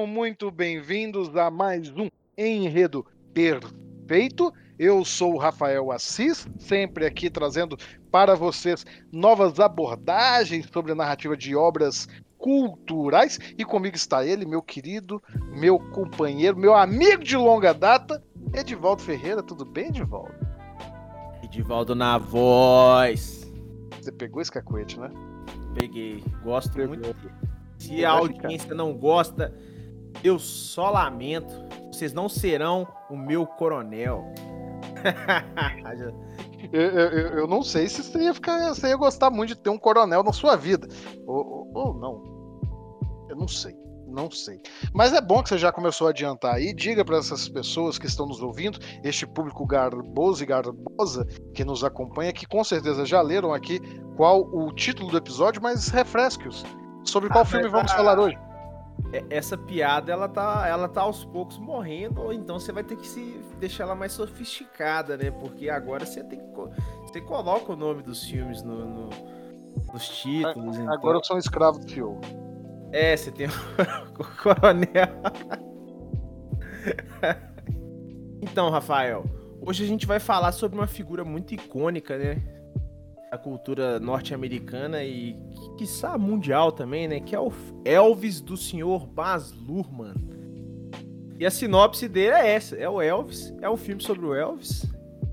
Sejam muito bem-vindos a mais um Enredo Perfeito. Eu sou o Rafael Assis, sempre aqui trazendo para vocês novas abordagens sobre a narrativa de obras culturais. E comigo está ele, meu querido, meu companheiro, meu amigo de longa data, Edivaldo Ferreira. Tudo bem, Edivaldo? Edivaldo na voz. Você pegou esse cacuete, né? Peguei. Gosto Pegou. muito. Se a audiência não gosta, eu só lamento. Vocês não serão o meu coronel. Eu, eu, eu- não sei se você ia, ficar, você ia gostar muito de ter um coronel na sua vida. Ou, ou- ou não. Eu não sei. Não sei. Mas é bom que você já começou a adiantar aí. Diga para essas pessoas que estão nos ouvindo, este público garboso e garbosa que nos acompanha, que com certeza já leram aqui qual o título do episódio, mas refresque-os. Sobre qual Ah, filme vamos falar hoje? É- Essa piada, ela tá, ela tá aos poucos morrendo, ou então você vai ter que se deixar ela mais sofisticada, né? Porque agora você tem que. Você coloca o nome dos filmes no, no- nos títulos. então- Agora eu sou um escravo do Fio. É, você tem o coronel. então, Rafael, hoje a gente vai falar sobre uma figura muito icônica, né? Da cultura norte-americana e, quiçá, mundial também, né? Que é o Elvis do senhor Baz Luhrmann. E a sinopse dele é essa: é o Elvis, é um filme sobre o Elvis.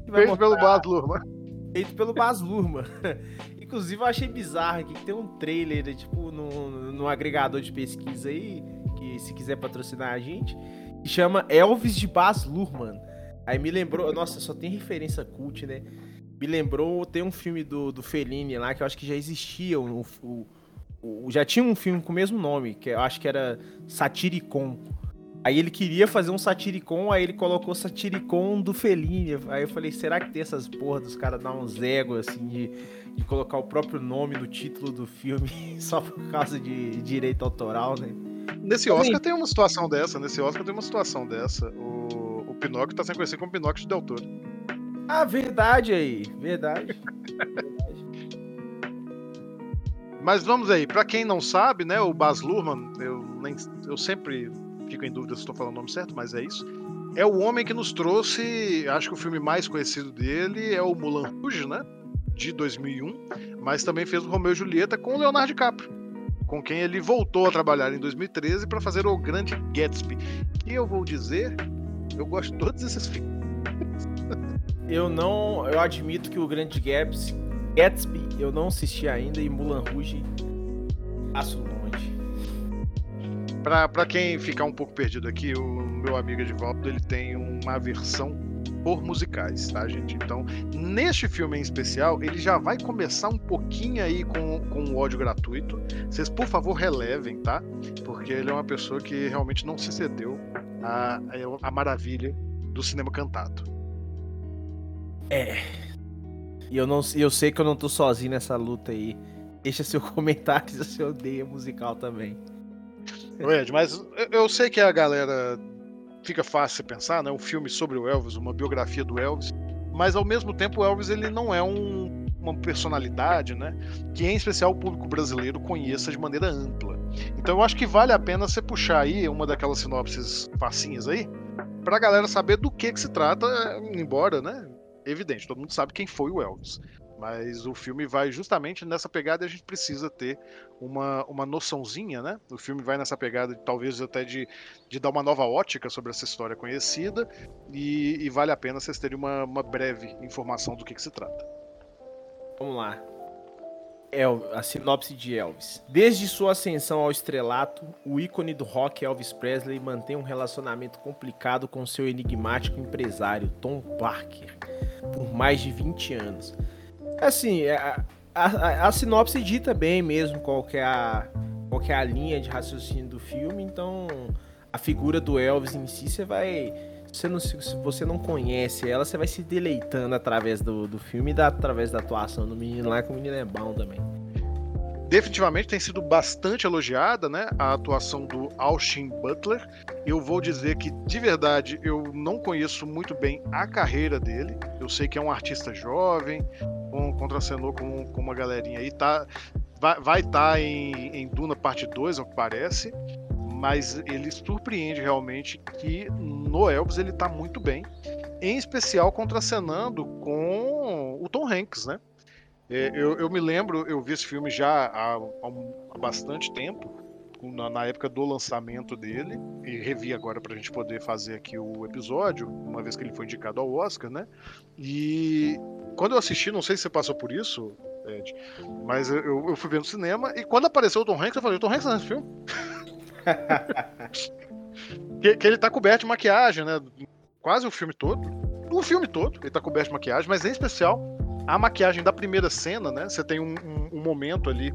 Feito pelo mostrar- Baz Luhrmann. feito pelo Baz Luhrmann. Inclusive, eu achei bizarro aqui que tem um trailer, né, tipo, no, no agregador de pesquisa aí, que se quiser patrocinar a gente, que chama Elvis de Baz Luhrmann. Aí me lembrou, nossa, só tem referência cult, né? Me lembrou, tem um filme do, do Fellini lá, que eu acho que já existia, o, o- o- já tinha um filme com o mesmo nome, que eu acho que era Satiricon. Aí ele queria fazer um Satiricon, aí ele colocou Satiricon do Fellini. Aí eu falei, será que tem essas porra dos caras dar uns egos, assim, de, de colocar o próprio nome no título do filme só por causa de direito autoral, né? Nesse. Oscar tem uma situação dessa, nesse Oscar tem uma situação dessa. O, o Pinóquio tá sendo conhecido como Pinóquio de Del Toro. Ah, verdade aí, verdade. Mas vamos aí, pra quem não sabe, né, o Baz Luhrmann, eu, nem, eu sempre fico em dúvida se estou falando o nome certo, mas é isso. É o homem que nos trouxe, acho que o filme mais conhecido dele é o Mulan Rouge, né, de 2001, mas também fez o Romeu e Julieta com o Leonardo DiCaprio, com quem ele voltou a trabalhar em 2013 para fazer o Grande Gatsby. E eu vou dizer, eu gosto de todos esses filmes. Eu não. Eu admito que o Grande Gatsby, Gatsby eu não assisti ainda e Mulan Rouge passo longe. Pra, pra quem ficar um pouco perdido aqui, o meu amigo Edivaldo, ele tem uma aversão por musicais, tá, gente? Então, neste filme em especial, ele já vai começar um pouquinho aí com, com o ódio gratuito. Vocês, por favor, relevem, tá? Porque ele é uma pessoa que realmente não se cedeu à, à maravilha do cinema cantado. É. E eu, não, eu sei que eu não tô sozinho nessa luta aí. Deixa seu comentário se você odeia musical também. Ed, mas eu- sei que a galera fica fácil pensar, né? Um filme sobre o Elvis, uma biografia do Elvis, mas ao mesmo tempo o Elvis ele não é um- uma personalidade, né? Que em especial o público brasileiro conheça de maneira ampla. Então eu acho que vale a pena você puxar aí uma daquelas sinopses facinhas aí, pra galera saber do que que se trata, embora, né? Evidente, todo mundo sabe quem foi o Elvis. Mas o filme vai justamente nessa pegada e a gente precisa ter uma, uma noçãozinha, né? O filme vai nessa pegada, talvez até de, de dar uma nova ótica sobre essa história conhecida e, e vale a pena vocês terem uma, uma breve informação do que, que se trata. Vamos lá. El- a sinopse de Elvis. Desde sua ascensão ao estrelato, o ícone do rock Elvis Presley mantém um relacionamento complicado com seu enigmático empresário Tom Parker por mais de 20 anos. Assim, é, a, a, a, sinopse dita bem mesmo qual que, é a, qual que é a linha de raciocínio do filme, então a figura do Elvis em si, você vai. Você não, se você não conhece ela, você vai se deleitando através do, do filme e da, através da atuação do menino lá, que o menino é bom também. Definitivamente tem sido bastante elogiada, né? A atuação do Austin Butler. Eu vou dizer que, de verdade, eu não conheço muito bem a carreira dele. Eu sei que é um artista jovem, com, contracenou com, com uma galerinha aí. Tá, vai estar tá em, em Duna Parte 2, ao que parece. Mas ele surpreende realmente que no Elvis ele tá muito bem. Em especial contracenando com o Tom Hanks, né? É, eu, eu, me lembro, eu vi esse filme já há, há bastante tempo, na, na, época do lançamento dele, e revi agora para a gente poder fazer aqui o episódio, uma vez que ele foi indicado ao Oscar, né? E quando eu assisti, não sei se você passou por isso, Ed, mas eu, eu fui ver no cinema, e quando apareceu o Tom Hanks, eu falei: o Tom Hanks tá nesse filme? que, que, ele tá coberto de maquiagem, né? Quase o filme todo. O filme todo, ele tá coberto de maquiagem, mas em especial a maquiagem da primeira cena, né? Você tem um, um, um momento ali.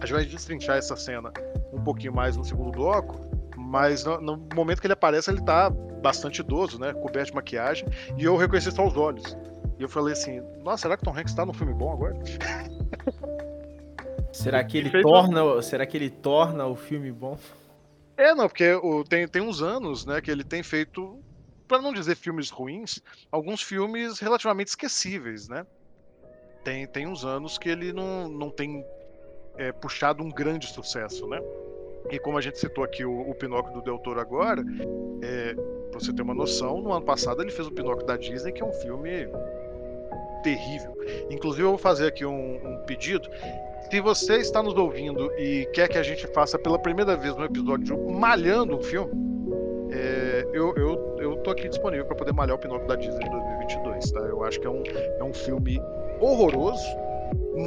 A gente vai destrinchar essa cena um pouquinho mais no segundo bloco, mas no, no, momento que ele aparece, ele tá bastante idoso, né? Coberto de maquiagem, e eu reconheci só os olhos. E eu falei assim: nossa, será que Tom Hanks tá no filme bom agora? Será que ele torna, será que ele torna o filme bom? É, não, porque o, tem, tem uns anos, né, que ele tem feito, para não dizer filmes ruins, alguns filmes relativamente esquecíveis, né? Tem, tem uns anos que ele não, não tem é, puxado um grande sucesso, né? E como a gente citou aqui o, o Pinóquio do Del Toro agora, é, pra você ter uma noção, no ano passado ele fez o Pinóquio da Disney, que é um filme terrível. Inclusive, eu vou fazer aqui um, um pedido. Se você está nos ouvindo e quer que a gente faça pela primeira vez um episódio malhando um filme, é, eu, eu, eu tô aqui disponível para poder malhar o Pinóquio da Disney de 2022, tá? Eu acho que é um, é um filme horroroso,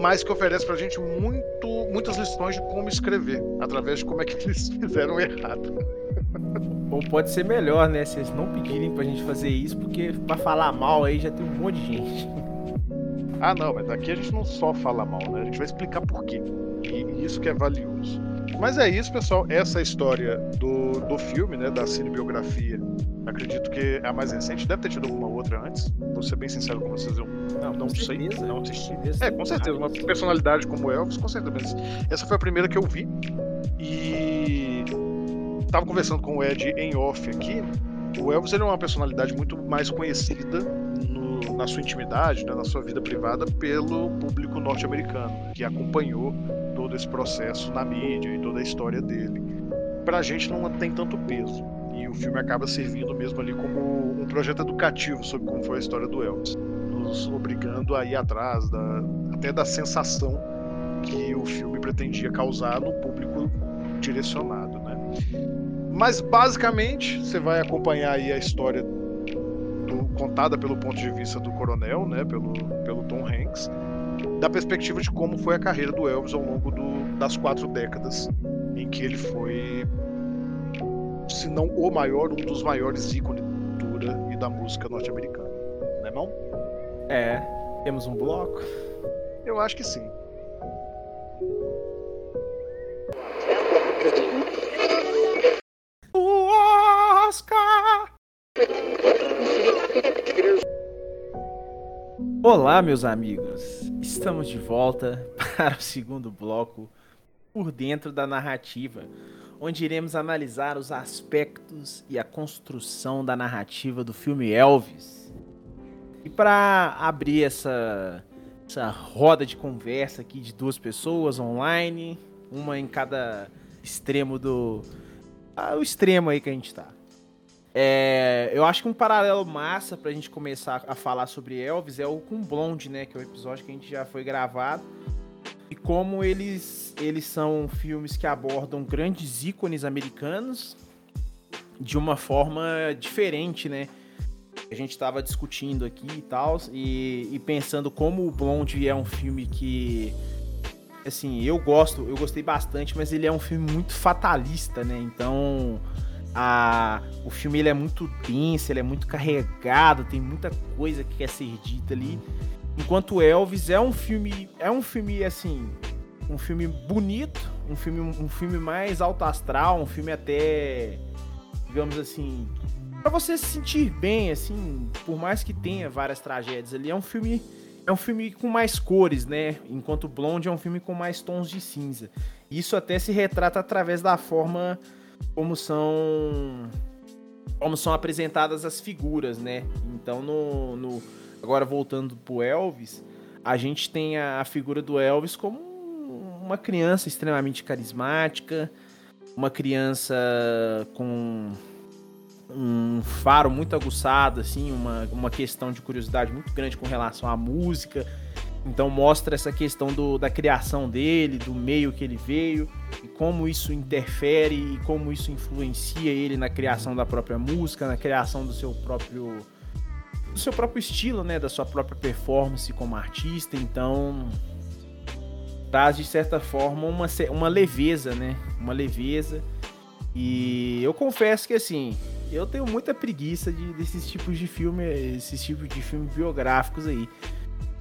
mas que oferece pra gente muito, muitas lições de como escrever, através de como é que eles fizeram errado. Ou pode ser melhor, né? Se eles não pedirem pra gente fazer isso, porque pra falar mal aí já tem um monte de gente. Ah, não, mas aqui a gente não só fala mal, né? A gente vai explicar por quê. E isso que é valioso. Mas é isso, pessoal. Essa é a história do, do filme, né? Da cinebiografia. Acredito que é a mais recente. Deve ter tido alguma outra antes. Vou ser bem sincero com vocês. Eu não, não sei. Não assisti. É, com certeza. Uma personalidade como Elvis, com certeza. Essa foi a primeira que eu vi. E. Tava conversando com o Ed em off aqui. O Elvis ele é uma personalidade muito mais conhecida na sua intimidade, né, na sua vida privada, pelo público norte-americano, que acompanhou todo esse processo na mídia e toda a história dele. Pra gente não tem tanto peso. E o filme acaba servindo mesmo ali como um projeto educativo sobre como foi a história do Elvis, nos obrigando a ir atrás da, até da sensação que o filme pretendia causar no público direcionado, né? Mas basicamente você vai acompanhar aí a história do, contada pelo ponto de vista do coronel, né, pelo, pelo Tom Hanks, da perspectiva de como foi a carreira do Elvis ao longo do, das quatro décadas em que ele foi, se não o maior, um dos maiores ícones da cultura e da música norte-americana, né não? É, temos um bloco? Eu acho que sim. O Oscar! Olá, meus amigos! Estamos de volta para o segundo bloco por dentro da narrativa, onde iremos analisar os aspectos e a construção da narrativa do filme Elvis. E para abrir essa, essa roda de conversa aqui de duas pessoas online, uma em cada extremo do. Ah, o extremo aí que a gente tá. É, eu acho que um paralelo massa pra gente começar a falar sobre Elvis é o com Blonde, né? Que é o episódio que a gente já foi gravado. E como eles, eles são filmes que abordam grandes ícones americanos de uma forma diferente, né? A gente estava discutindo aqui e tal, e, e pensando como o Blonde é um filme que assim, eu gosto, eu gostei bastante, mas ele é um filme muito fatalista, né? Então, a, o filme ele é muito denso, ele é muito carregado, tem muita coisa que quer ser dita ali. Enquanto Elvis é um filme, é um filme assim, um filme bonito, um filme, um filme mais alto astral, um filme até, digamos assim, para você se sentir bem, assim, por mais que tenha várias tragédias ali, é um filme é um filme com mais cores, né? Enquanto Blonde é um filme com mais tons de cinza. Isso até se retrata através da forma como são como são apresentadas as figuras, né? Então no, no agora voltando pro Elvis, a gente tem a, a figura do Elvis como uma criança extremamente carismática, uma criança com um faro muito aguçado, assim, uma, uma questão de curiosidade muito grande com relação à música. Então mostra essa questão do, da criação dele, do meio que ele veio, e como isso interfere e como isso influencia ele na criação da própria música, na criação do seu próprio do seu próprio estilo, né, da sua própria performance como artista. Então traz de certa forma uma, uma leveza, né? Uma leveza. E eu confesso que assim, eu tenho muita preguiça de, desses tipos de filme, esses tipos de filmes biográficos aí.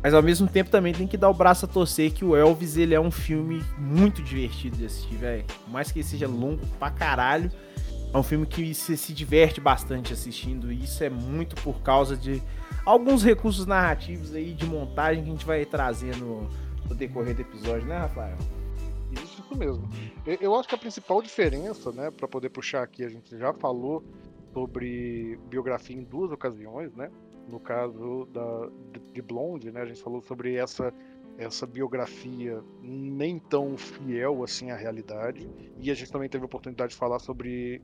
Mas ao mesmo tempo também tem que dar o braço a torcer que o Elvis ele é um filme muito divertido de assistir, velho. Mais que ele seja longo pra caralho, é um filme que você se diverte bastante assistindo. E isso é muito por causa de alguns recursos narrativos aí de montagem que a gente vai trazendo no decorrer do episódio, né, Rafael? Isso, mesmo. Eu acho que a principal diferença, né, para poder puxar aqui, a gente já falou sobre biografia em duas ocasiões, né? No caso da, de Blonde, né? A gente falou sobre essa essa biografia nem tão fiel assim à realidade e a gente também teve a oportunidade de falar sobre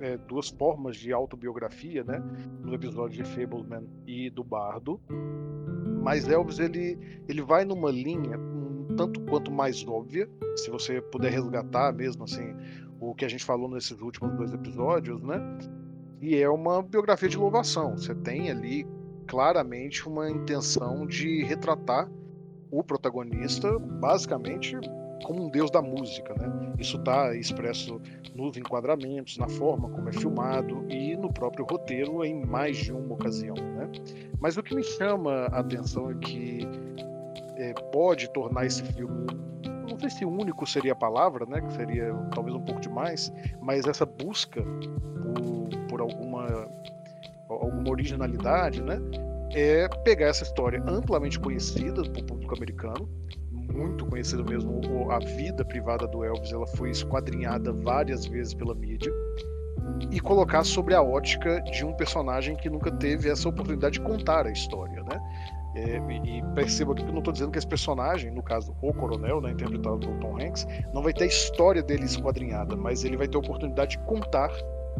é, duas formas de autobiografia, né? No episódio de Fableman e do Bardo. Mas Elvis ele ele vai numa linha um tanto quanto mais óbvia, se você puder resgatar mesmo assim o que a gente falou nesses últimos dois episódios, né? E é uma biografia de louvação. Você tem ali claramente uma intenção de retratar o protagonista basicamente como um deus da música, né? Isso está expresso nos enquadramentos, na forma como é filmado e no próprio roteiro em mais de uma ocasião, né? Mas o que me chama a atenção é que é, pode tornar esse filme não sei se único seria a palavra, né? Que seria talvez um pouco demais, mas essa busca por, por alguma, alguma originalidade, né? É pegar essa história amplamente conhecida do público americano, muito conhecida mesmo, a vida privada do Elvis, ela foi esquadrinhada várias vezes pela mídia e colocar sobre a ótica de um personagem que nunca teve essa oportunidade de contar a história, né? É, e perceba que eu não estou dizendo que esse personagem, no caso o Coronel, né, interpretado por Tom Hanks, não vai ter a história dele esquadrinhada, mas ele vai ter a oportunidade de contar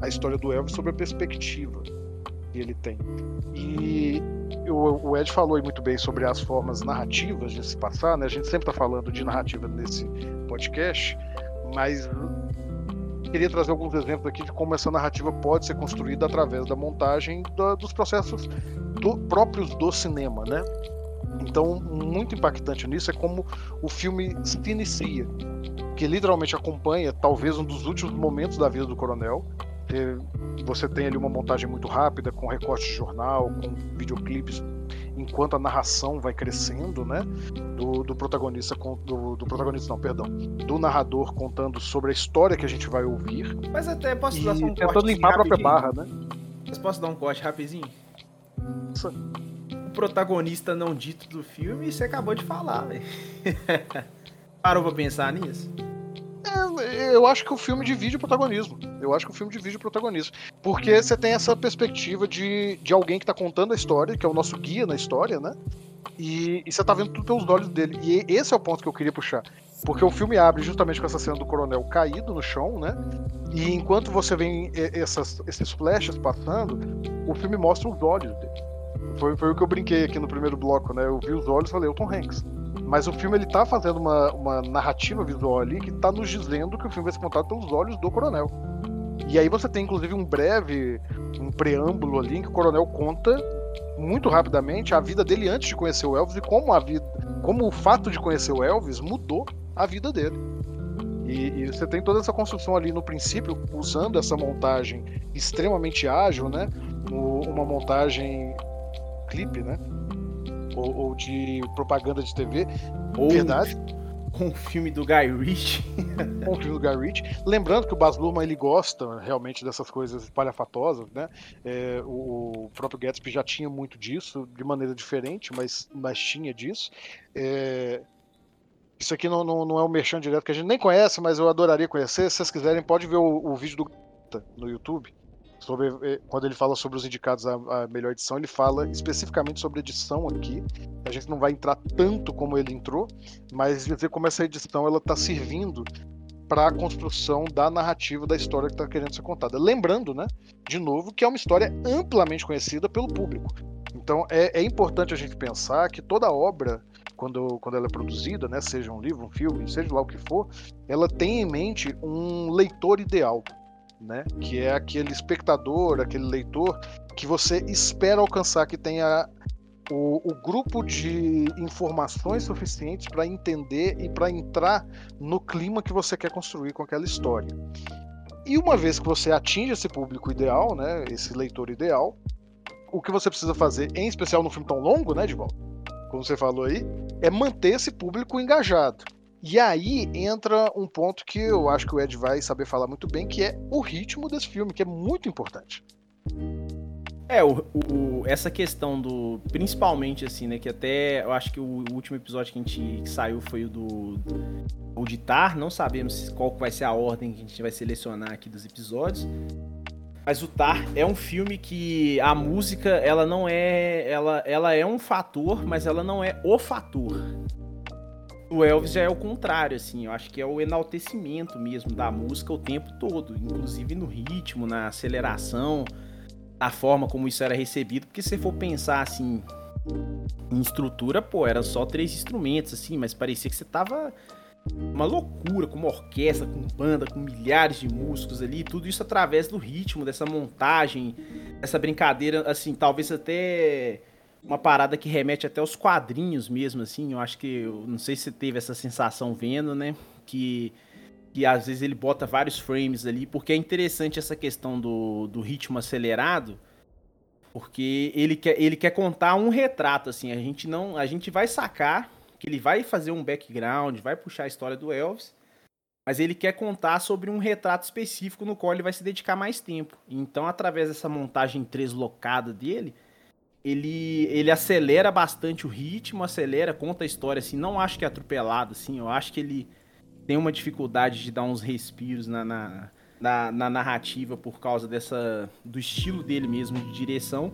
a história do Elvis sobre a perspectiva ele tem. E o, o Ed falou muito bem sobre as formas narrativas de se passar, né? A gente sempre está falando de narrativa nesse podcast, mas queria trazer alguns exemplos aqui de como essa narrativa pode ser construída através da montagem da, dos processos do, próprios do cinema, né? Então, muito impactante nisso é como o filme se inicia, que literalmente acompanha talvez um dos últimos momentos da vida do coronel. Você tem ali uma montagem muito rápida, com recorte de jornal, com videoclipes enquanto a narração vai crescendo, né? Do, do protagonista, do, do, protagonista não, perdão, do narrador contando sobre a história que a gente vai ouvir. Mas até posso dar um tentando corte limpar a própria barra, né? Mas posso dar um corte rapidinho? O protagonista não dito do filme, você acabou de falar, Parou pra pensar nisso? É, eu acho que o filme divide o protagonismo. Eu acho que o filme divide o protagonismo. Porque você tem essa perspectiva de, de alguém que tá contando a história, que é o nosso guia na história, né? E, e, você tá vendo tudo pelos olhos dele. E esse é o ponto que eu queria puxar. Porque o filme abre justamente com essa cena do coronel caído no chão, né? E enquanto você vê essas, esses flashes passando, o filme mostra os olhos dele. Foi, foi o que eu brinquei aqui no primeiro bloco, né? Eu vi os olhos e falei, o Tom Hanks. Mas o filme ele tá fazendo uma, uma narrativa visual ali que tá nos dizendo que o filme vai ser contado pelos olhos do coronel. E aí você tem inclusive um breve, um preâmbulo ali em que o coronel conta muito rapidamente a vida dele antes de conhecer o Elvis e como a vida, como o fato de conhecer o Elvis mudou a vida dele. E, e, você tem toda essa construção ali no princípio, usando essa montagem extremamente ágil, né? uma montagem clipe, né? Ou, ou de propaganda de TV. Ou Verdade. um filme do Guy Ritchie. com o filme do Guy Ritchie. Lembrando que o Baz Luhrmann ele gosta realmente dessas coisas palhafatosas, né? É, o, o próprio Gatsby já tinha muito disso, de maneira diferente, mas, mas tinha disso. É, isso aqui não, não, não é um merchan direto que a gente nem conhece, mas eu adoraria conhecer. Se vocês quiserem, pode ver o, o vídeo do no YouTube. Sobre, eh, quando ele fala sobre os indicados à, à melhor edição, ele fala especificamente sobre edição aqui. A gente não vai entrar tanto como ele entrou, mas dizer como essa edição ela está servindo para a construção da narrativa da história que está querendo ser contada. Lembrando, né, de novo, que é uma história amplamente conhecida pelo público. Então é, é importante a gente pensar que toda obra, quando, quando ela é produzida, né, seja um livro, um filme, seja lá o que for, ela tem em mente um leitor ideal, né, que é aquele espectador, aquele leitor que você espera alcançar, que tenha o, o grupo de informações suficientes para entender e para entrar no clima que você quer construir com aquela história. E uma vez que você atinge esse público ideal, né, esse leitor ideal, o que você precisa fazer, em especial num filme tão longo, né, Dival? Como você falou aí, é manter esse público engajado. E aí entra um ponto que eu acho que o Ed vai saber falar muito bem, que é o ritmo desse filme, que é muito importante. É, o, o- essa questão do. Principalmente, assim, né? Que até. Eu acho que o, último episódio que a gente que saiu foi o do. Tar. Não sabemos qual vai ser a ordem que a gente vai selecionar aqui dos episódios. Mas o Tar é um filme que a música, ela não é. Ela, ela é um fator, mas ela não é o fator. O Elvis já é o contrário, assim. Eu acho que é o enaltecimento mesmo da música o tempo todo. Inclusive no ritmo, na aceleração a forma como isso era recebido, porque se você for pensar assim em estrutura, pô, era só três instrumentos assim, mas parecia que você tava uma loucura, com uma orquestra, com banda, com milhares de músicos ali, tudo isso através do ritmo, dessa montagem, essa brincadeira, assim, talvez até uma parada que remete até aos quadrinhos mesmo, assim, eu acho que, eu não sei se você teve essa sensação vendo, né, que que às vezes ele bota vários frames ali, porque é interessante essa questão do, do ritmo acelerado, porque ele quer, ele quer contar um retrato, assim, a gente não, a gente vai sacar que ele vai fazer um background, vai puxar a história do Elvis, mas ele quer contar sobre um retrato específico no qual ele vai se dedicar mais tempo. Então, através dessa montagem deslocada dele, ele, ele acelera bastante o ritmo, acelera, conta a história, assim, não acho que é atropelado, assim, eu acho que ele tem uma dificuldade de dar uns respiros na, na, na, na narrativa por causa dessa do estilo dele mesmo de direção,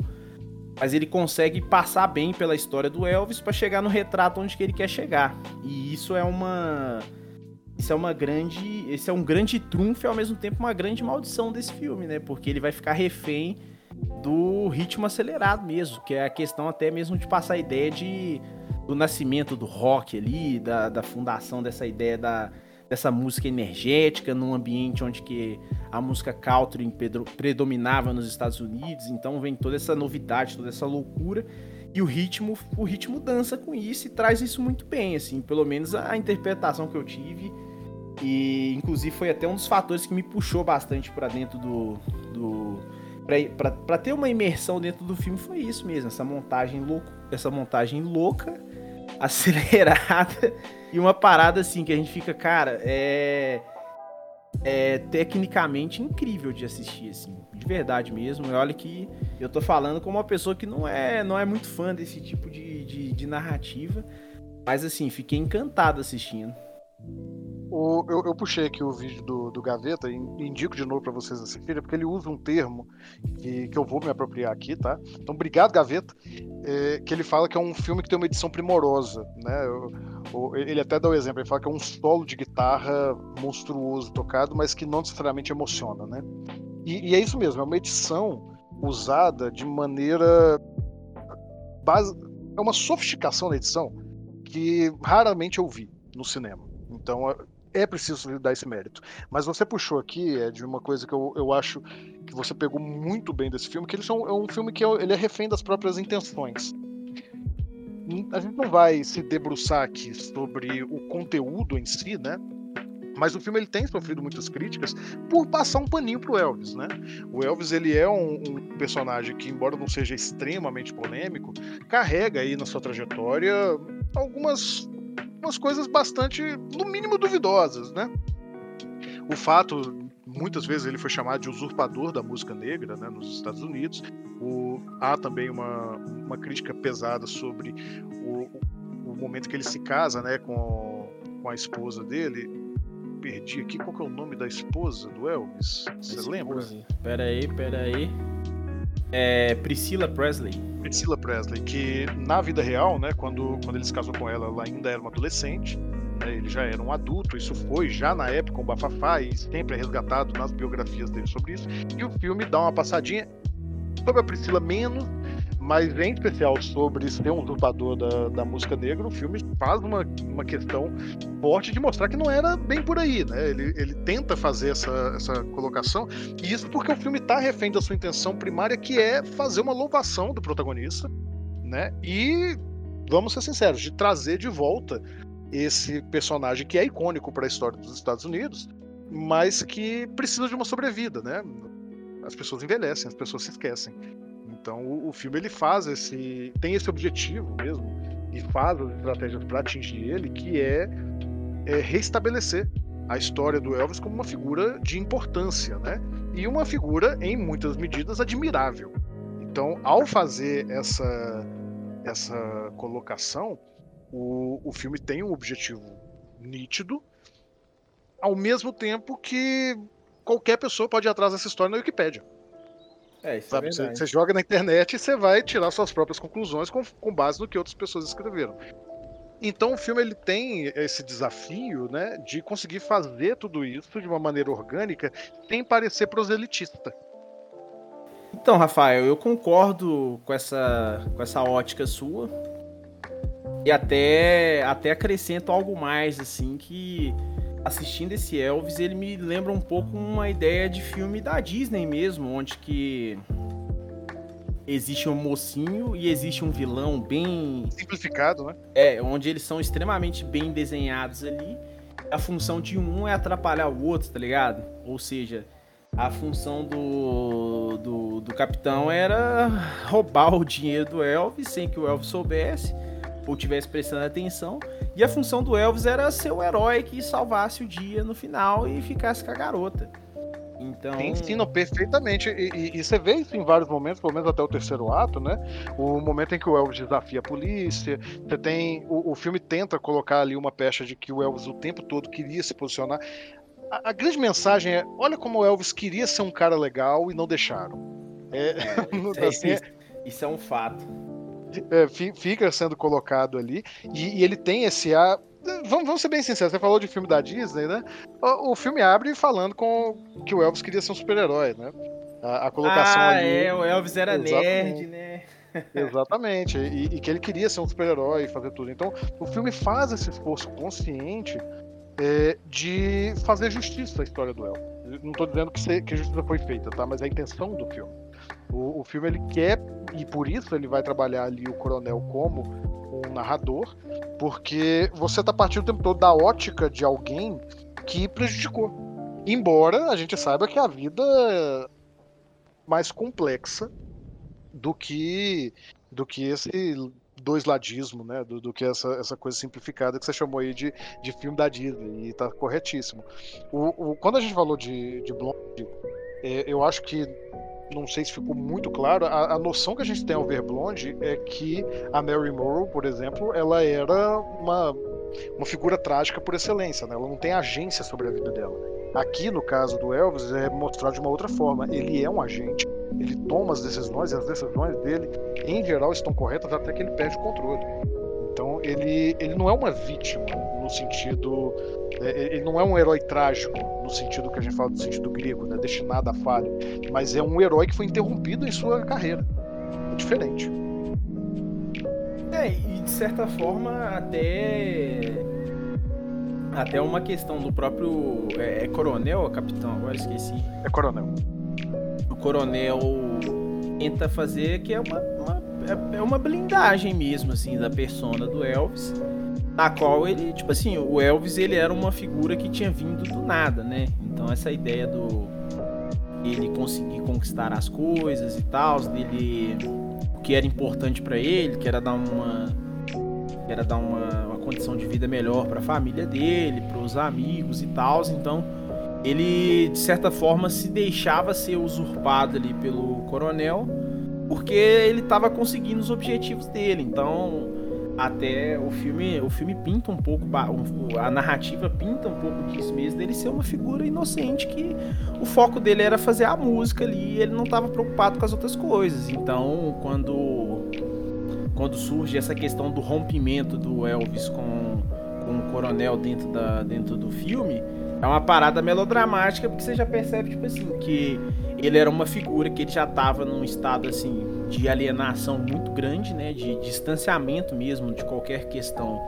mas ele consegue passar bem pela história do Elvis para chegar no retrato onde que ele quer chegar. E isso é uma isso é uma grande, esse é um grande trunfo e ao mesmo tempo uma grande maldição desse filme, né? Porque ele vai ficar refém do ritmo acelerado mesmo, que é a questão até mesmo de passar a ideia de do nascimento do rock ali, da, da fundação dessa ideia da, dessa música energética num ambiente onde que a música country predominava nos Estados Unidos, então vem toda essa novidade, toda essa loucura e o ritmo, o ritmo dança com isso e traz isso muito bem, assim, pelo menos a interpretação que eu tive. E inclusive foi até um dos fatores que me puxou bastante pra dentro do, do pra ter uma imersão dentro do filme foi isso mesmo, essa montagem louco, essa montagem louca, acelerada e uma parada assim que a gente fica, cara, é é tecnicamente incrível de assistir assim, de verdade mesmo. E olha que eu tô falando como uma pessoa que não é não é muito fã desse tipo de, de, de narrativa, mas assim, fiquei encantado assistindo. O- eu, eu puxei aqui o vídeo do, do Gaveta e indico de novo para vocês assistirem, porque ele usa um termo que, que eu vou me apropriar aqui, tá? Então, obrigado, Gaveta. É, que ele fala que é um filme que tem uma edição primorosa, né? Eu- o- ele até dá o exemplo, ele fala que é um solo de guitarra monstruoso tocado, mas que não necessariamente emociona, né? E, e é isso mesmo, é uma edição usada de maneira base, é uma sofisticação da edição que raramente eu vi no cinema. Então é- preciso dar esse mérito. Mas você puxou aqui é de uma coisa que eu, eu acho que você pegou muito bem desse filme, que ele é um, é um filme que é- ele é refém das próprias intenções. N- A gente não vai se debruçar aqui sobre o conteúdo em si, né? Mas o filme ele tem sofrido muitas críticas por passar um paninho pro Elvis, né? O Elvis ele é um, um personagem que, embora não seja extremamente polêmico, carrega aí na sua trajetória algumas, algumas coisas bastante, no mínimo, duvidosas, né? O fato, muitas vezes ele foi chamado de usurpador da música negra né, nos Estados Unidos. O, há também uma, uma crítica pesada sobre o, o momento que ele se casa né, com, com a esposa dele. Perdi aqui qual que é o nome da esposa do Elvis. Você lembra? Pera aí, pera aí. É Priscilla Presley. Priscilla Presley, que na vida real, né, quando, quando ele se casou com ela, ela ainda era uma adolescente né, ele já era um adulto, isso foi já na época o Bafafá e sempre é resgatado nas biografias dele sobre isso. E o filme dá uma passadinha sobre a Priscila menos, mas em especial sobre ser um usurpador da, da música negra, o filme faz uma, uma questão forte de mostrar que não era bem por aí, né? Ele, ele tenta fazer essa, essa colocação, e isso porque o filme está refém da sua intenção primária, que é fazer uma louvação do protagonista, né? E vamos ser sinceros, de trazer de volta esse personagem que é icônico para a história dos Estados Unidos, mas que precisa de uma sobrevida, né? As pessoas envelhecem, as pessoas se esquecem. Então o, o filme ele faz esse, tem esse objetivo mesmo e faz as estratégias para atingir ele, que é, é restabelecer a história do Elvis como uma figura de importância, né? E uma figura em muitas medidas admirável. Então, ao fazer essa essa colocação, o, o filme tem um objetivo nítido, ao mesmo tempo que qualquer pessoa pode ir atrás dessa história na Wikipedia. É, isso Sabe? é Você, você joga na internet e você vai tirar suas próprias conclusões com, com base no que outras pessoas escreveram. Então o filme ele tem esse desafio né, de conseguir fazer tudo isso de uma maneira orgânica sem parecer proselitista. Então, Rafael, eu concordo com essa, com essa ótica sua. E até, até acrescento algo mais, assim, que assistindo esse Elvis, ele me lembra um pouco uma ideia de filme da Disney mesmo, onde que existe um mocinho e existe um vilão bem Simplificado, né? é, onde eles são extremamente bem desenhados ali. A função de um é atrapalhar o outro, tá ligado? Ou seja, a função do, do, do capitão era roubar o dinheiro do Elvis sem que o Elvis soubesse ou tivesse prestando atenção. E a função do Elvis era ser o herói que salvasse o dia no final e ficasse com a garota. Então. Sim, sim, não, perfeitamente. E, e- e você vê isso em vários momentos, pelo menos até o terceiro ato, né? O momento em que o Elvis desafia a polícia. Você tem. O, o filme tenta colocar ali uma pecha de que o Elvis o tempo todo queria se posicionar. A, a grande mensagem é: olha como o Elvis queria ser um cara legal e não deixaram. É, assim, isso, isso é um fato. É, fi- fica sendo colocado ali. E, e ele tem esse ar. Vamos, vamos ser bem sinceros, você falou de filme da Disney, né? O, o filme abre falando com que o Elvis queria ser um super-herói, né? A, a colocação ah, ali. é, o Elvis era Exatamente. nerd, né? Exatamente. E, e que ele queria ser um super-herói e fazer tudo. Então, o filme faz esse esforço consciente é, de fazer justiça à história do Elvis. Não estou dizendo que, se- que a justiça foi feita, tá? Mas é a intenção do filme. O, o filme ele quer, e por isso ele vai trabalhar ali o coronel como um narrador, porque você está partindo o tempo todo da ótica de alguém que prejudicou. Embora a gente saiba que a vida é mais complexa do que do que esse dois ladismo, né? Do, do que essa, essa coisa simplificada que você chamou aí de, de filme da Disney, e tá corretíssimo. O, o- quando a gente falou de, de Blonde, é, eu acho que não sei se ficou muito claro, a, a noção que a gente tem ao ver Blonde é que a Mary Morrow, por exemplo, ela era uma, uma figura trágica por excelência, né? Ela não tem agência sobre a vida dela. Aqui, no caso do Elvis, é mostrado de uma outra forma. Ele é um agente, ele toma as decisões e as decisões dele, em geral, estão corretas até que ele perde o controle. Então, ele, ele não é uma vítima no sentido. é, Ele não é um herói trágico no sentido que a gente fala do sentido grego, né, destinado à falha, mas é um herói que foi interrompido em sua carreira. É diferente. É, e de certa forma até até uma questão do próprio é, é coronel ou capitão, agora esqueci. É coronel. O coronel tenta fazer que é uma, uma- é- é uma blindagem mesmo assim da persona do Elvis da qual ele, tipo assim, o Elvis ele era uma figura que tinha vindo do nada, né? Então essa ideia do ele conseguir conquistar as coisas e tal, dele o que era importante para ele, que era dar uma que era dar uma, uma condição de vida melhor para a família dele, para os amigos e tal, então ele de certa forma se deixava ser usurpado ali pelo coronel, porque ele estava conseguindo os objetivos dele. Então, até o filme, o filme pinta um pouco, a narrativa pinta um pouco disso mesmo, dele ser uma figura inocente que o foco dele era fazer a música ali, e ele não estava preocupado com as outras coisas. Então, quando quando surge essa questão do rompimento do Elvis com, com o coronel dentro, da, dentro do filme, é uma parada melodramática, porque você já percebe, tipo assim, que ele era uma figura que já estava num estado, assim, de alienação muito grande, né? De distanciamento mesmo de qualquer questão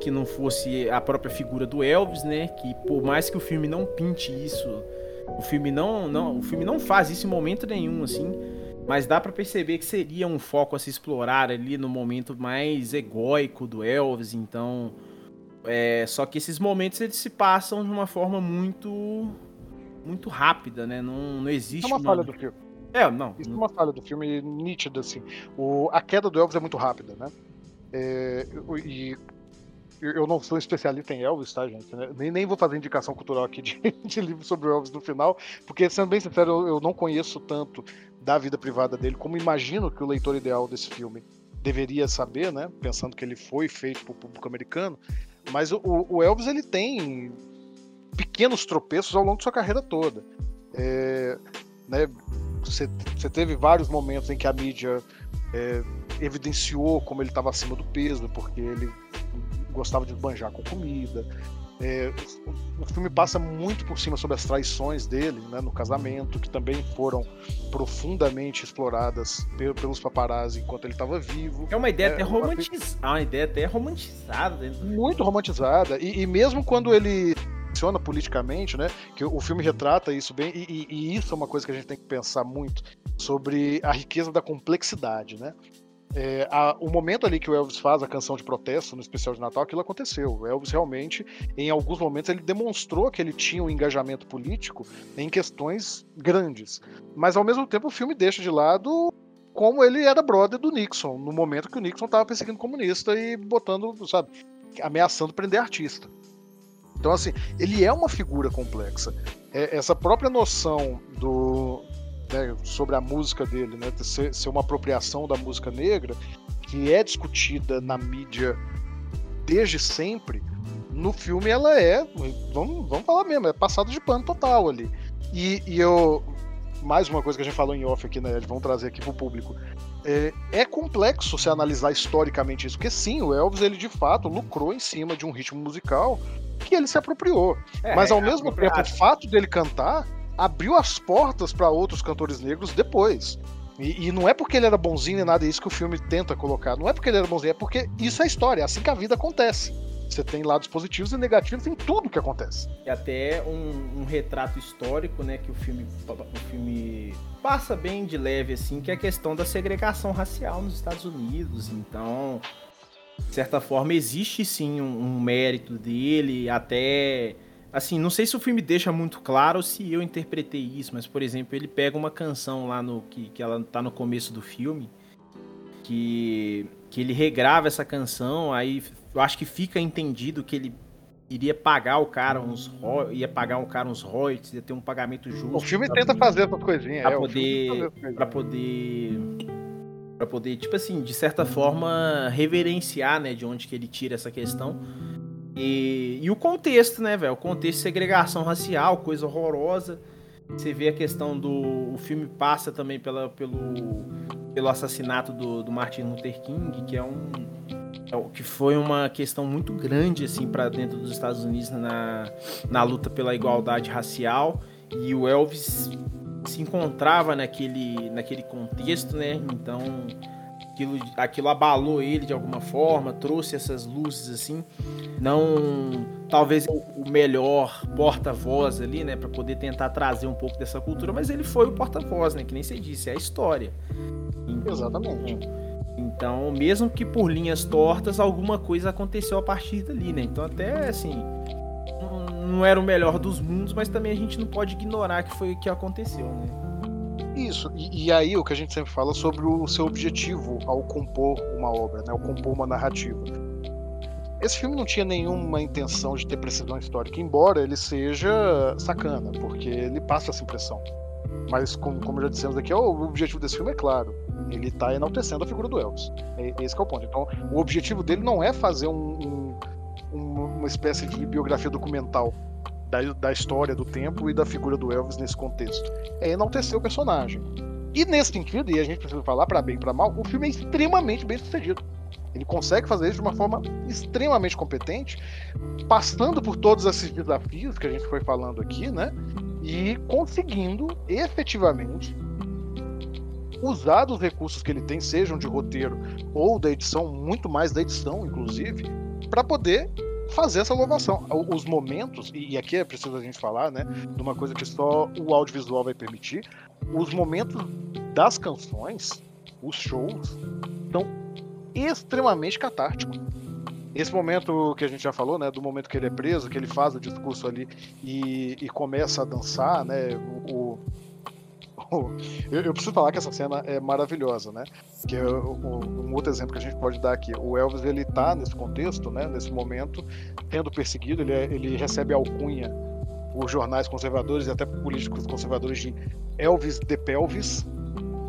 que não fosse a própria figura do Elvis, né? Que por mais que o filme não pinte isso, o filme não, não, o filme não faz isso em momento nenhum, assim. Mas dá para perceber que seria um foco a se explorar ali no momento mais egóico do Elvis, então. É, só que esses momentos eles se passam de uma forma muito muito rápida, né? Não, não existe. É uma, uma falha do filme. É, não. Isso é uma falha do filme nítida, assim. O, a queda do Elvis é muito rápida, né? É, e eu não sou especialista em Elvis, tá, gente? Nem, nem vou fazer indicação cultural aqui de, de livro sobre o Elvis no final, porque, sendo bem sincero, eu, eu, não conheço tanto da vida privada dele como imagino que o leitor ideal desse filme deveria saber, né? Pensando que ele foi feito para o público americano. Mas o, o, Elvis, ele tem pequenos tropeços ao longo de sua carreira toda. É, né, você, teve vários momentos em que a mídia é, evidenciou como ele estava acima do peso, porque ele gostava de banjar com comida. É, o filme passa muito por cima sobre as traições dele né, no casamento, que também foram profundamente exploradas pelos paparazzi enquanto ele estava vivo. É uma ideia é, até romantizada. Uma... uma ideia até romantizada. Muito romantizada. E, e mesmo quando ele funciona politicamente, né? Que o filme retrata isso bem, e, e, isso é uma coisa que a gente tem que pensar muito sobre a riqueza da complexidade, né? É, a, o momento ali que o Elvis faz a canção de protesto no especial de Natal, aquilo aconteceu. O Elvis realmente, em alguns momentos, ele demonstrou que ele tinha um engajamento político em questões grandes. Mas ao mesmo tempo o filme deixa de lado como ele era brother do Nixon, no momento que o Nixon estava perseguindo comunista e botando, sabe, ameaçando prender artista. Então, assim, ele é uma figura complexa. É, essa própria noção do, né, sobre a música dele, né, ser, ser uma apropriação da música negra, que é discutida na mídia desde sempre, no filme ela é, vamos, vamos falar mesmo, é passada de pano total ali. E, e, eu, mais uma coisa que a gente falou em off aqui, né, vamos trazer aqui pro público. É, é, complexo se analisar historicamente isso, porque sim, o Elvis ele de fato lucrou em cima de um ritmo musical que ele se apropriou. É, Mas ao é mesmo tempo, o fato dele cantar abriu as portas para outros cantores negros depois. E, e, não é porque ele era bonzinho nem nada, é isso que o filme tenta colocar. Não é porque ele era bonzinho, é porque isso é história, é assim que a vida acontece. Você tem lados positivos e negativos em tudo que acontece. E até um, um, retrato histórico, né, que o filme, o filme passa bem de leve, assim, que é a questão da segregação racial nos Estados Unidos. Então, de certa forma, existe sim um, um, mérito dele, até. Assim, não sei se o filme deixa muito claro se eu interpretei isso, mas, por exemplo, ele pega uma canção lá no. que, que ela tá no começo do filme, que, que ele regrava essa canção, aí eu acho que fica entendido que ele iria pagar o cara uns ia pagar o cara uns royalties, ia ter um pagamento justo. O filme tenta fazer essas coisinhas, para é, poder, para poder para poder, tipo assim, de certa forma, reverenciar, né, de onde que ele tira essa questão. E, e o contexto, né, velho? O contexto de segregação racial, coisa horrorosa. Você vê a questão do. O filme passa também pela, pelo, pelo assassinato do, do Martin Luther King, que é um. É, que foi uma questão muito grande, assim, para dentro dos Estados Unidos na, na luta pela igualdade racial. E o Elvis se encontrava naquele, naquele contexto, né? Então aquilo, aquilo abalou ele de alguma forma, trouxe essas luzes assim. Não, talvez o melhor porta-voz ali, né, para poder tentar trazer um pouco dessa cultura, mas ele foi o porta-voz, né? Que nem você disse, é a história. Então, Exatamente. Então, mesmo que por linhas tortas, alguma coisa aconteceu a partir dali, né? Então, até assim, não- era o melhor dos mundos, mas também a gente não pode ignorar que foi o que aconteceu, né? Isso, e, e aí o que a gente sempre fala sobre o seu objetivo ao compor uma obra, né? Ao compor uma narrativa. Esse filme não tinha nenhuma intenção de ter precisão histórica, embora ele seja sacana, porque ele passa essa impressão. Mas, como, como já dissemos aqui, o objetivo desse filme é claro. Ele está enaltecendo a figura do Elvis. É, esse é o ponto. Então, o objetivo dele não é fazer um- um- um- uma espécie de biografia documental da, da história, do tempo e da figura do Elvis nesse contexto. É enaltecer o personagem. E nesse sentido, e a gente precisa falar para bem e para mal, o filme é extremamente bem sucedido. Ele consegue fazer isso de uma forma extremamente competente, passando por todos esses desafios que a gente foi falando aqui, né? E conseguindo efetivamente usar dos recursos que ele tem, sejam de roteiro ou da edição, muito mais da edição, inclusive, para poder fazer essa inovação. O- Os momentos, e aqui é preciso a gente falar, né, de uma coisa que só o audiovisual vai permitir, os momentos das canções, os shows, são extremamente catárticos. Esse momento que a gente já falou, né, do momento que ele é preso, que ele faz o discurso ali e, e começa a dançar, né, o, o- eu, eu preciso falar que essa cena é maravilhosa, né? Que é um outro exemplo que a gente pode dar aqui. O Elvis ele tá nesse contexto, né? Nesse momento, tendo perseguido, ele, é- ele recebe alcunha por jornais conservadores e até por políticos conservadores de Elvis de Pelvis. né,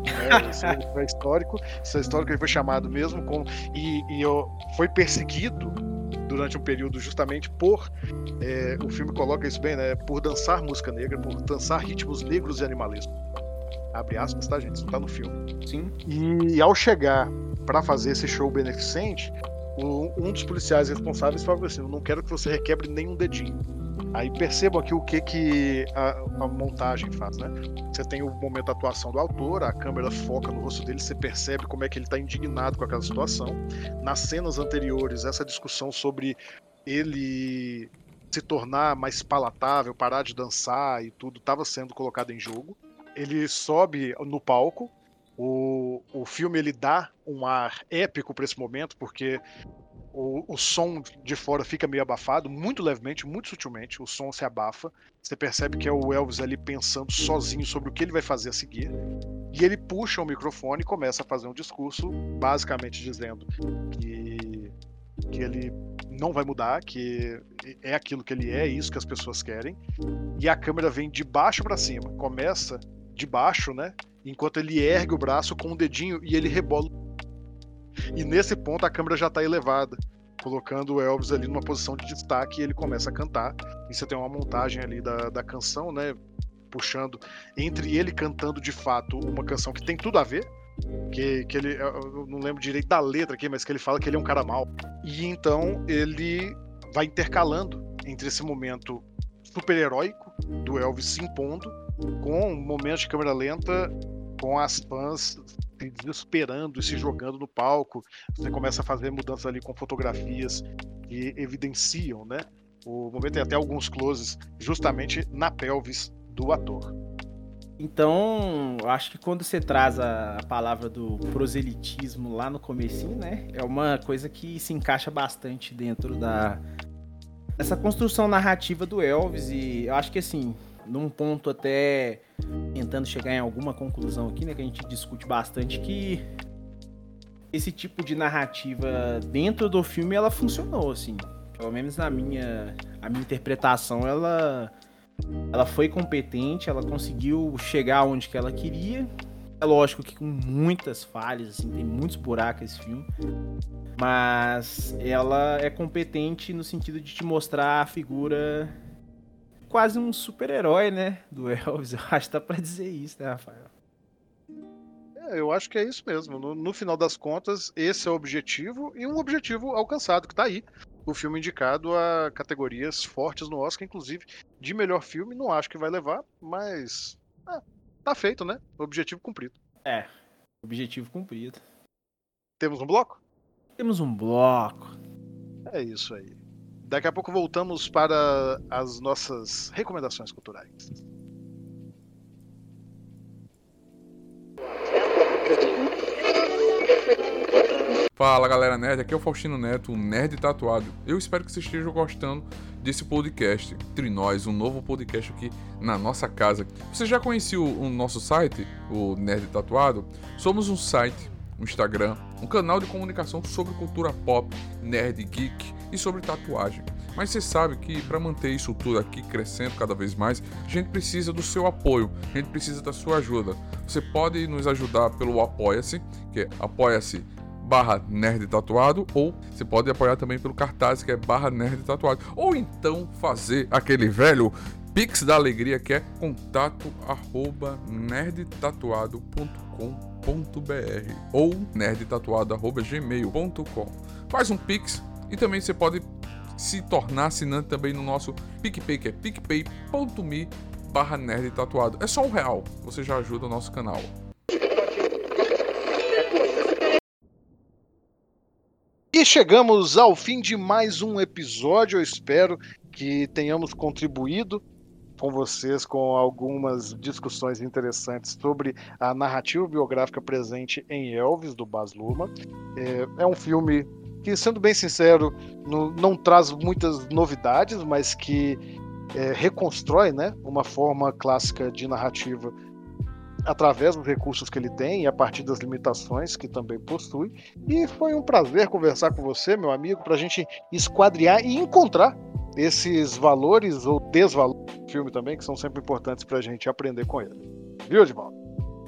Isso é histórico, isso é histórico, ele foi chamado mesmo como e, e eu- foi perseguido durante um período justamente por é, o filme coloca isso bem, né? Por dançar música negra, por dançar ritmos negros e animalescos. Abre aspas, tá, gente? Isso tá no filme. Sim. E ao chegar para fazer esse show beneficente, o- um dos policiais responsáveis falou assim: "Eu não quero que você requebre nenhum dedinho. Aí percebam aqui o que, que a, a montagem faz, né? Você tem o momento da atuação do autor, a câmera foca no rosto dele, você percebe como é que ele está indignado com aquela situação. Nas cenas anteriores, essa discussão sobre ele se tornar mais palatável, parar de dançar e tudo, estava sendo colocado em jogo. Ele sobe no palco, o, o filme ele dá um ar épico para esse momento, porque o, o som de fora fica meio abafado, muito levemente, muito sutilmente, o som se abafa. Você percebe que é o Elvis ali pensando sozinho sobre o que ele vai fazer a seguir. E ele puxa o microfone e começa a fazer um discurso, basicamente dizendo que, que ele não vai mudar, que é aquilo que ele é, é isso que as pessoas querem. E a câmera vem de baixo para cima, começa de baixo, né? Enquanto ele ergue o braço com o dedinho e ele rebola. E nesse ponto a câmera já está elevada, colocando o Elvis ali numa posição de destaque e ele começa a cantar. E você tem uma montagem ali da, da canção, né? Puxando entre ele cantando de fato uma canção que tem tudo a ver. Que, que ele. Eu não lembro direito da letra aqui, mas que ele fala que ele é um cara mau. E então ele vai intercalando entre esse momento super-heróico do Elvis se impondo com momentos de câmera lenta com as fãs se desesperando e se jogando no palco. Você começa a fazer mudanças ali com fotografias que evidenciam, né? O momento tem até alguns closes justamente na pelvis do ator. Então, acho que quando você traz a, a palavra do proselitismo lá no comecinho, né? É uma coisa que se encaixa bastante dentro da essa construção narrativa do Elvis e eu acho que assim, num ponto até tentando chegar em alguma conclusão aqui, né, que a gente discute bastante que esse tipo de narrativa dentro do filme ela funcionou assim, pelo menos na minha a minha interpretação, ela ela foi competente, ela conseguiu chegar onde que ela queria. É lógico que com muitas falhas, assim, tem muitos buracos esse filme. Mas ela é competente no sentido de te mostrar a figura quase um super-herói, né? Do Elvis. Eu acho que dá pra dizer isso, né, Rafael? É, eu acho que é isso mesmo. No, no final das contas, esse é o objetivo e um objetivo alcançado, que tá aí. O filme indicado a categorias fortes no Oscar, inclusive de melhor filme. Não acho que vai levar, mas ah, tá feito, né? Objetivo cumprido. É, objetivo cumprido. Temos um bloco? Temos um bloco. É isso aí. Daqui a pouco voltamos para as nossas recomendações culturais. Fala galera nerd, aqui é o Faustino Neto, o Nerd Tatuado. Eu espero que vocês estejam gostando desse podcast. Entre nós, um novo podcast aqui na nossa casa. Você já conhecia o, o nosso site, o Nerd Tatuado? Somos um site, um Instagram, um canal de comunicação sobre cultura pop, nerd, geek e sobre tatuagem. Mas você sabe que para manter isso tudo aqui crescendo cada vez mais, a gente precisa do seu apoio, a gente precisa da sua ajuda. Você pode nos ajudar pelo Apoia-se, que é apoia-se barra nerd tatuado, ou você pode apoiar também pelo cartaz, que é barra nerd tatuado. Ou então fazer aquele velho Pix da Alegria, que é contato arroba nerdtatuado.com.br ou nerdtatuado.gmail.com. Faz um Pix e também você pode se tornar assinante também no nosso PicPay, que é picpay.me barra nerd tatuado. É só um real, você já ajuda o nosso canal. E chegamos ao fim de mais um episódio. Eu espero que tenhamos contribuído com vocês com algumas discussões interessantes sobre a narrativa biográfica presente em Elvis, do Baz Luhrmann. É, é um filme que, sendo bem sincero, não, não traz muitas novidades, mas que é, reconstrói né, uma forma clássica de narrativa através dos recursos que ele tem e a partir das limitações que também possui. E foi um prazer conversar com você, meu amigo, para a gente esquadrear e encontrar esses valores ou desvalores do filme também, que são sempre importantes para a gente aprender com ele. Viu, Edvaldo?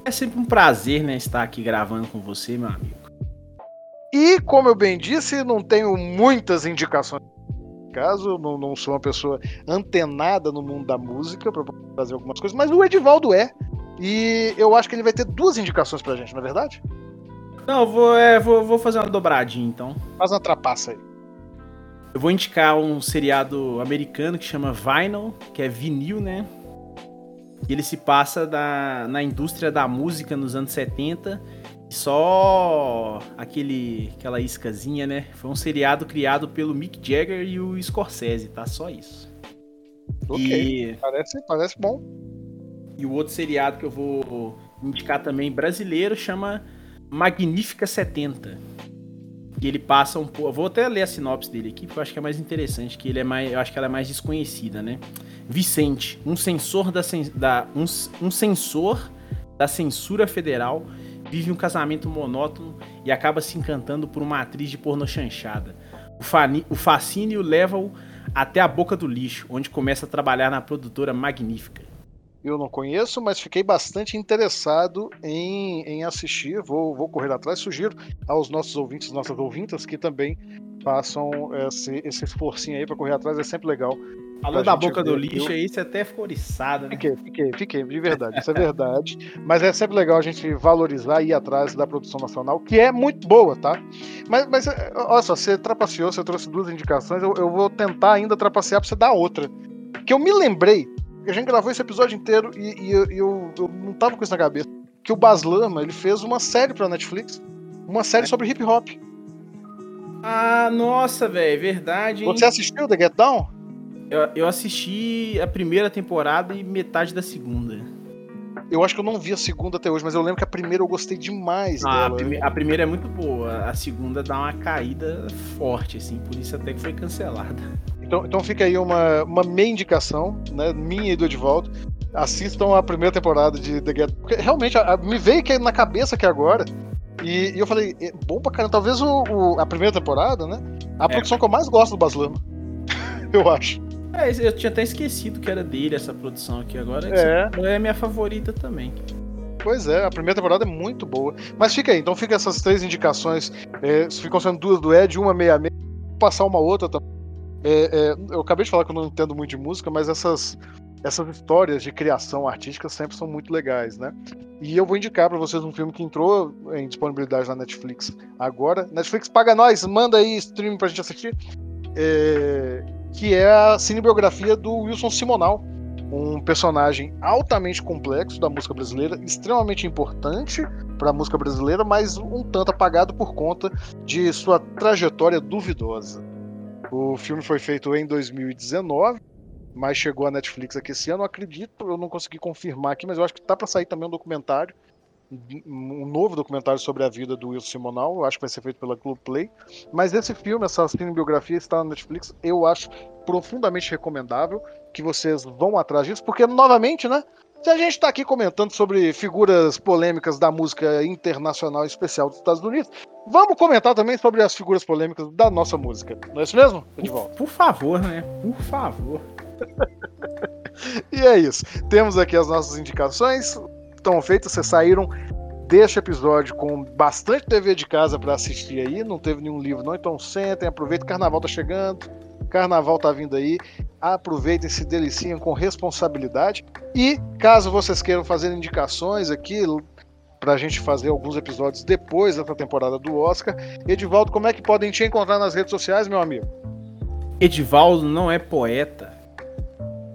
É sempre um prazer, né, estar aqui gravando com você, meu amigo. E, como eu bem disse, não tenho muitas indicações. Caso não, não sou uma pessoa antenada no mundo da música para fazer algumas coisas, mas o Edivaldo é. E eu acho que ele vai ter duas indicações pra gente, não é verdade? Não, eu vou, é, vou, vou fazer uma dobradinha então. Faz uma trapaça aí. Eu vou indicar um seriado americano que chama Vinyl, que é vinil, né? E ele se passa da, na indústria da música nos anos 70. Só aquele, aquela iscazinha, né? Foi um seriado criado pelo Mick Jagger e o Scorsese, tá? Só isso. Ok. E- Parece, parece bom. E o outro seriado que eu vou indicar também brasileiro chama Magnífica 70. E ele passa um pouco. Vou até ler a sinopse dele aqui, porque eu acho que é mais interessante, que ele é mais. Eu acho que ela é mais desconhecida, né? Vicente, um sensor da, cen- da um, um sensor da censura federal, vive um casamento monótono e acaba se encantando por uma atriz de porno chanchada. O, fani- o fascínio leva-o até a boca do lixo, onde começa a trabalhar na produtora Magnífica. Eu não conheço, mas fiquei bastante interessado em, em assistir. Vou, vou correr atrás. Sugiro aos nossos ouvintes, nossas ouvintas, que também façam esse, esse esforcinho aí para correr atrás. É sempre legal. Falou da boca do ver, lixo eu- aí, você até ficou oriçado, né? Fiquei, fiquei, fiquei, de verdade. Isso é verdade. Mas é sempre legal a gente valorizar e ir atrás da produção nacional, que é muito boa, tá? Mas, mas é, olha só, você trapaceou, você trouxe duas indicações. Eu, eu vou tentar ainda trapacear pra você dar outra. Que eu me lembrei, a gente gravou esse episódio inteiro e, e eu, eu- eu não tava com isso na cabeça. Que o Baz Luhrmann, ele fez uma série pra Netflix. Uma série sobre hip hop. Ah, nossa, velho, verdade, hein? Você assistiu The Get Down? Eu, eu assisti a primeira temporada e metade da segunda. Eu acho que eu não vi a segunda até hoje, mas eu lembro que a primeira eu gostei demais Ah, a, dela. prime- a primeira é muito boa, a segunda dá uma caída forte, assim, por isso até que foi cancelada. Então, então fica aí uma, uma meia indicação, né, minha e do Edvaldo. Assistam a primeira temporada de The Get Porque realmente a- a- me veio que é na cabeça aqui agora. E, e eu falei, é bom pra caramba. Talvez o, o- a primeira temporada, né? A É. produção que eu mais gosto do Luhrmann. eu acho. É, eu tinha até esquecido que era dele essa produção aqui agora. É. É minha favorita também. Pois é, a primeira temporada é muito boa. Mas fica aí, então fica essas três indicações. É, ficam sendo duas do Ed, uma meia meia. Vou passar uma outra também. É, é, eu acabei de falar que eu não entendo muito de música, mas essas, essas histórias de criação artística sempre são muito legais, né? E eu vou indicar pra vocês um filme que entrou em disponibilidade na Netflix agora. Netflix paga nós, manda aí stream pra gente assistir. É, que é a cinebiografia do Wilson Simonal um personagem altamente complexo da música brasileira, extremamente importante para a música brasileira, mas um tanto apagado por conta de sua trajetória duvidosa. O filme foi feito em 2019, mas chegou à Netflix aqui esse ano, acredito, eu não consegui confirmar aqui, mas eu acho que tá para sair também um documentário um novo documentário sobre a vida do Wilson Simonal, eu acho que vai ser feito pela Globoplay. Mas esse filme, essa cinebiografia está na Netflix, eu acho profundamente recomendável que vocês vão atrás disso, porque novamente, né? Se a gente está aqui comentando sobre figuras polêmicas da música internacional especial dos Estados Unidos, vamos comentar também sobre as figuras polêmicas da nossa música. Não é isso mesmo, Edivaldo? Por favor, né? Por favor. E é isso. Temos aqui as nossas indicações. Estão feitas, vocês saíram deste episódio com bastante TV de casa para assistir aí. Não teve nenhum livro, não. Então sentem, aproveitem. Carnaval tá chegando. Carnaval tá vindo aí. Aproveitem, se deliciem com responsabilidade. E caso vocês queiram fazer indicações aqui para a gente fazer alguns episódios depois dessa temporada do Oscar, Edivaldo, como é que podem te encontrar nas redes sociais, meu amigo? Edivaldo não é poeta.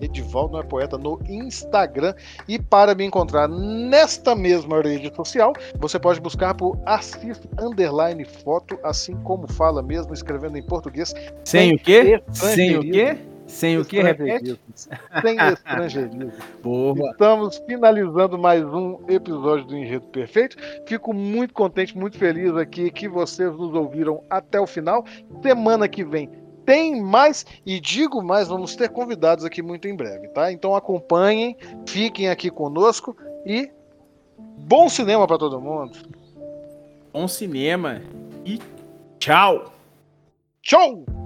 Edivaldo não é poeta no Instagram. E para me encontrar nesta mesma rede social, você pode buscar por Assis Underline Foto, assim como fala mesmo, escrevendo em português. Sem o quê? Sem o quê? Sem o quê? Repete. Sem estrangeirismo. Boa. Estamos finalizando mais um episódio do Enredo Perfeito. Fico muito contente, muito feliz aqui que vocês nos ouviram até o final. Semana que vem tem mais e digo mais, vamos ter convidados aqui muito em breve, tá? Então acompanhem, fiquem aqui conosco e bom cinema para todo mundo. Bom cinema e tchau. Tchau!